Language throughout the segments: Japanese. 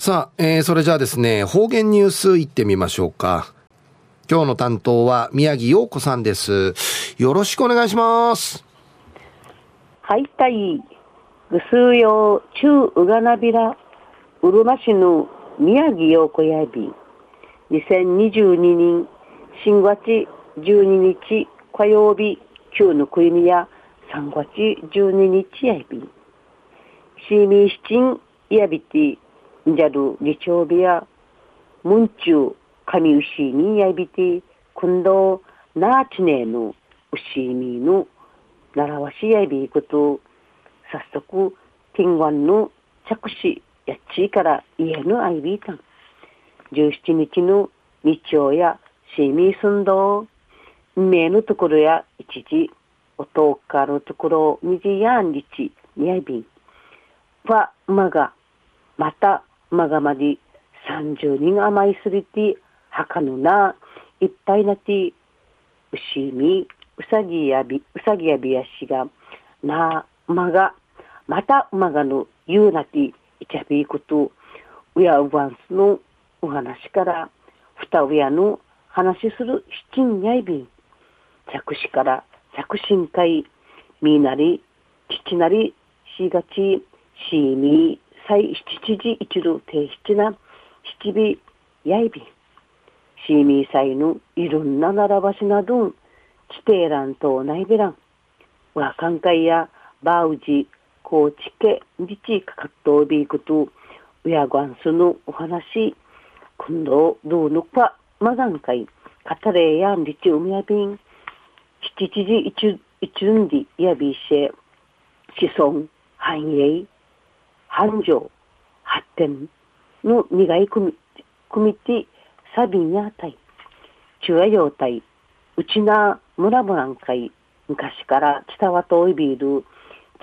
さあ、えー、それじゃあですね、方言ニュースいってみましょうか。今日の担当は宮城陽子さんです。よろしくお願いします。はい、たい。ぐすうよう、中ううがなびら、うるま市の宮城陽子やび。2022年新月12日火曜日、旧のくいみや3月12日やび。しみしちんやびて、じゃる日曜日や、ムンやびて、今度、なちねの牛みの習わしやびこと、早速、天湾の着手やっちいから家のアイビータン。17日の日曜やシーミー寸胴、名のところや一時、おとかのところ、みじやんりち、にやびん。は、まが、また、まがまり、三十人甘いすりて、はかぬな、いっぱいなて、うしみ、うさぎやび、うさぎやびやしが、な、まが、またまがの、ゆうなて、いちゃびいこと、うやうわんすのお話から、ふたうやの話する七人やいびん。着手から着信会、みなり、父なり、しがち、しみ、最七時一度提出な七尾やいびシーミーサイのいろんな並ばしなどん、地底欄とないべらん。わかんかいや、バウジ、コーチケ、リチかかっとびいくと、うやごんすのお話、今度、どうのか、まがんかい、かたれやんりちうみやびん、七時一、一んりやびしえ、子孫、繁栄、繁盛、発展の苦い組組てサビンやたい。中和用体、うちな村村んかい、昔から伝わといびる、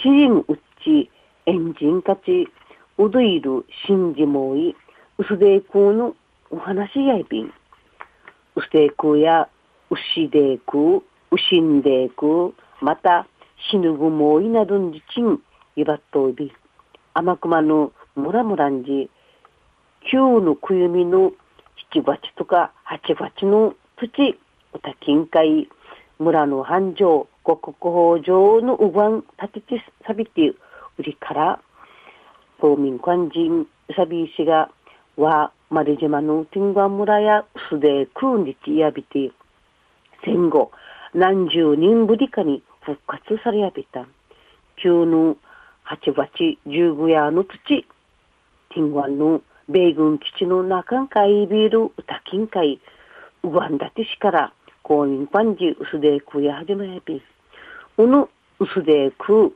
チームうっち、エンジンかち、うどいる、しんじもい、うすでいくのお話やいびん。うすでいくや、うしでいく、うしんでいく、また、死ぬぐもいなどんじちん、いばっといびん。天熊の村村んじ、旧のくゆみの7月とか8月の土、おた近海、村の繁盛、五国法上のうがん、立ててさびて、売りから、公民官人、さび石が、は、丸島の天眼村やすで空日やびて、戦後、何十人ぶりかに復活されやびた。旧の八八十五夜の土、天ンの米軍基地の中海ビール歌金会、ウワンダティ市から、公認パンジウスデークや始じめび、うぬウスデーク、う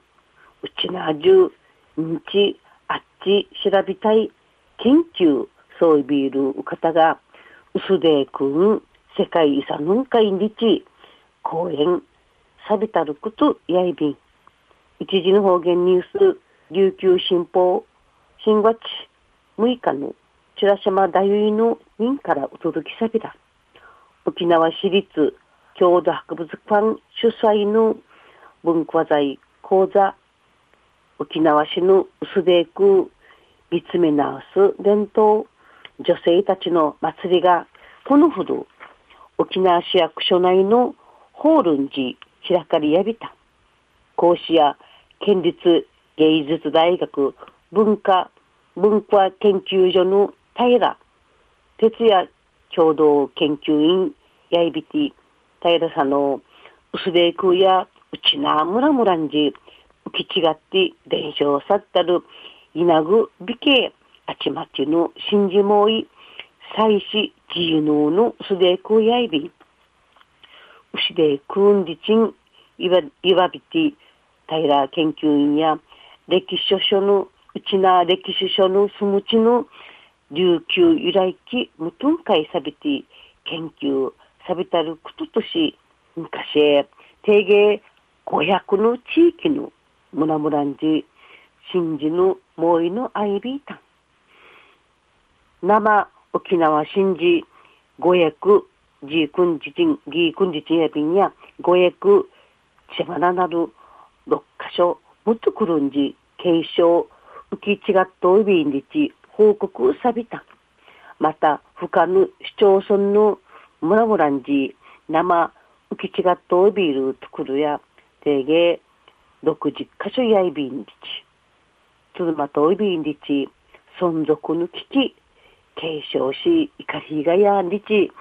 ちなじゅう、んち、あっち、調べたい、研究、そういビール方が、ウスデークん、世界遺産の会日、公園、サビタルクとやいびン。一時の方言ニュース、琉球新報、新月6日の白島大尉の任からお届けさびだ。沖縄市立郷土博物館主催の文化財講座、沖縄市の薄でく見つめ直す伝統、女性たちの祭りがこのほど沖縄市役所内のホールン寺開かれやびた。講師や県立芸術大学文化文化研究所の平。哲也共同研究員やいびて平さんの薄でくやうちなむらむらんじ。浮き違って伝承さったる。稲ぐ美形。あちまちの信じもい。祭祀自由ののすでくやいび。牛でくんじちん。いわいわびて平研究員や歴史書書のうちな歴史書のすむちの琉球由来期無頓会さびて研究さびたることとし昔定芸500の地域の村村んじ新寺のもいのアイビータン生沖縄新寺五役ジークンジチンギークンジチンやびんや五役千葉ななる六箇所むとくるんじ継承浮き違っといびんりち報告さびた。また、他の市町村の村々んじ、生、浮き違っとビール作るや、定芸、60箇所やいびんりち。つるまといびんりち、存続の危機、継承し、怒りがやんりち、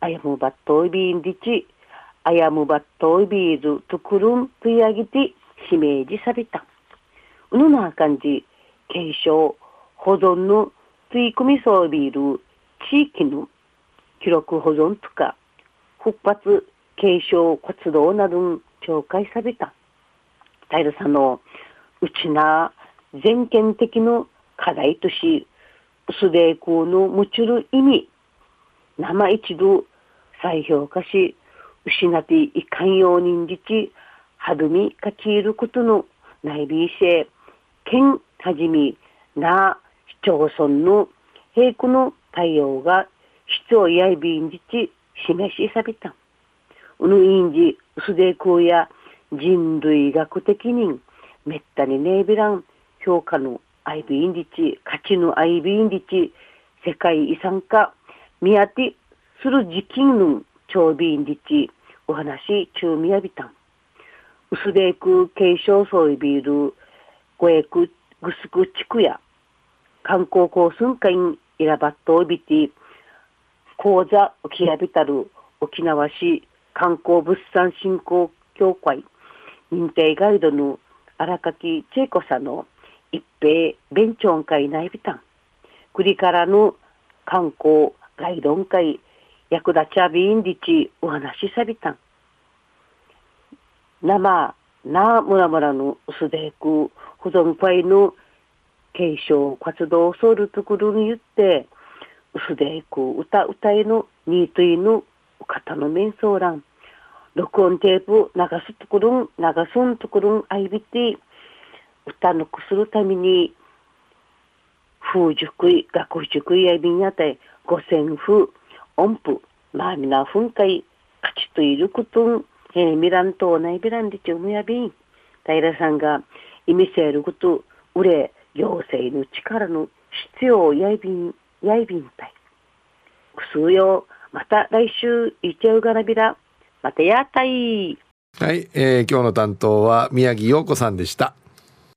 あやむばっといびんりち、あやむばっといびーるとくるんとやぎて、しめじさびた。うぬな感じ、継承、保存の吸い込みそうビール、地域の記録保存とか、復活、継承活動など紹介された。平さんのうちな全県的の課題とし、薄で空のむちる意味、生一度再評価し、失っていかんようにんじち、はどみかちいることの内備性、県はじみ、な、市町村の平区の対応が必要やいびんじち、示しさびた。うぬいんじ、薄で空や人類学的にめったにねえびらん評価のアイビンリチ、価値のアイビンリチ、世界遺産化、見当てする時期の長ビンリチ、お話中みやびたん。薄でく継承そういビール、ごえくぐすく地区や、観光交通会に選ばっとおびて、講座浮きやびたる沖縄市観光物産振興協会認定ガイドの荒垣千恵子さんの一平弁長会内ビタン。栗からの観光ガイド会役立ちゃびんりちお話しさびたん。生なむらむらのすでく保存会の継承活動ソウルところに言って、すでく歌歌いのニートイの方の面相欄。録音テープ流すところん、流すんところん、あいびて、歌のくするために、風塾い、学塾いやびんやたい、五線風、音符、まあみな噴火、勝ちといることん、えー、ミランとないびらんでちょむやびん。平さんが意味せること、うれ、行政の力の必要やいびん、やいびんたい。くすうよ、また来週、いちゃうがなびら。またやたい。はい、えー、今日の担当は宮城陽子さんでした。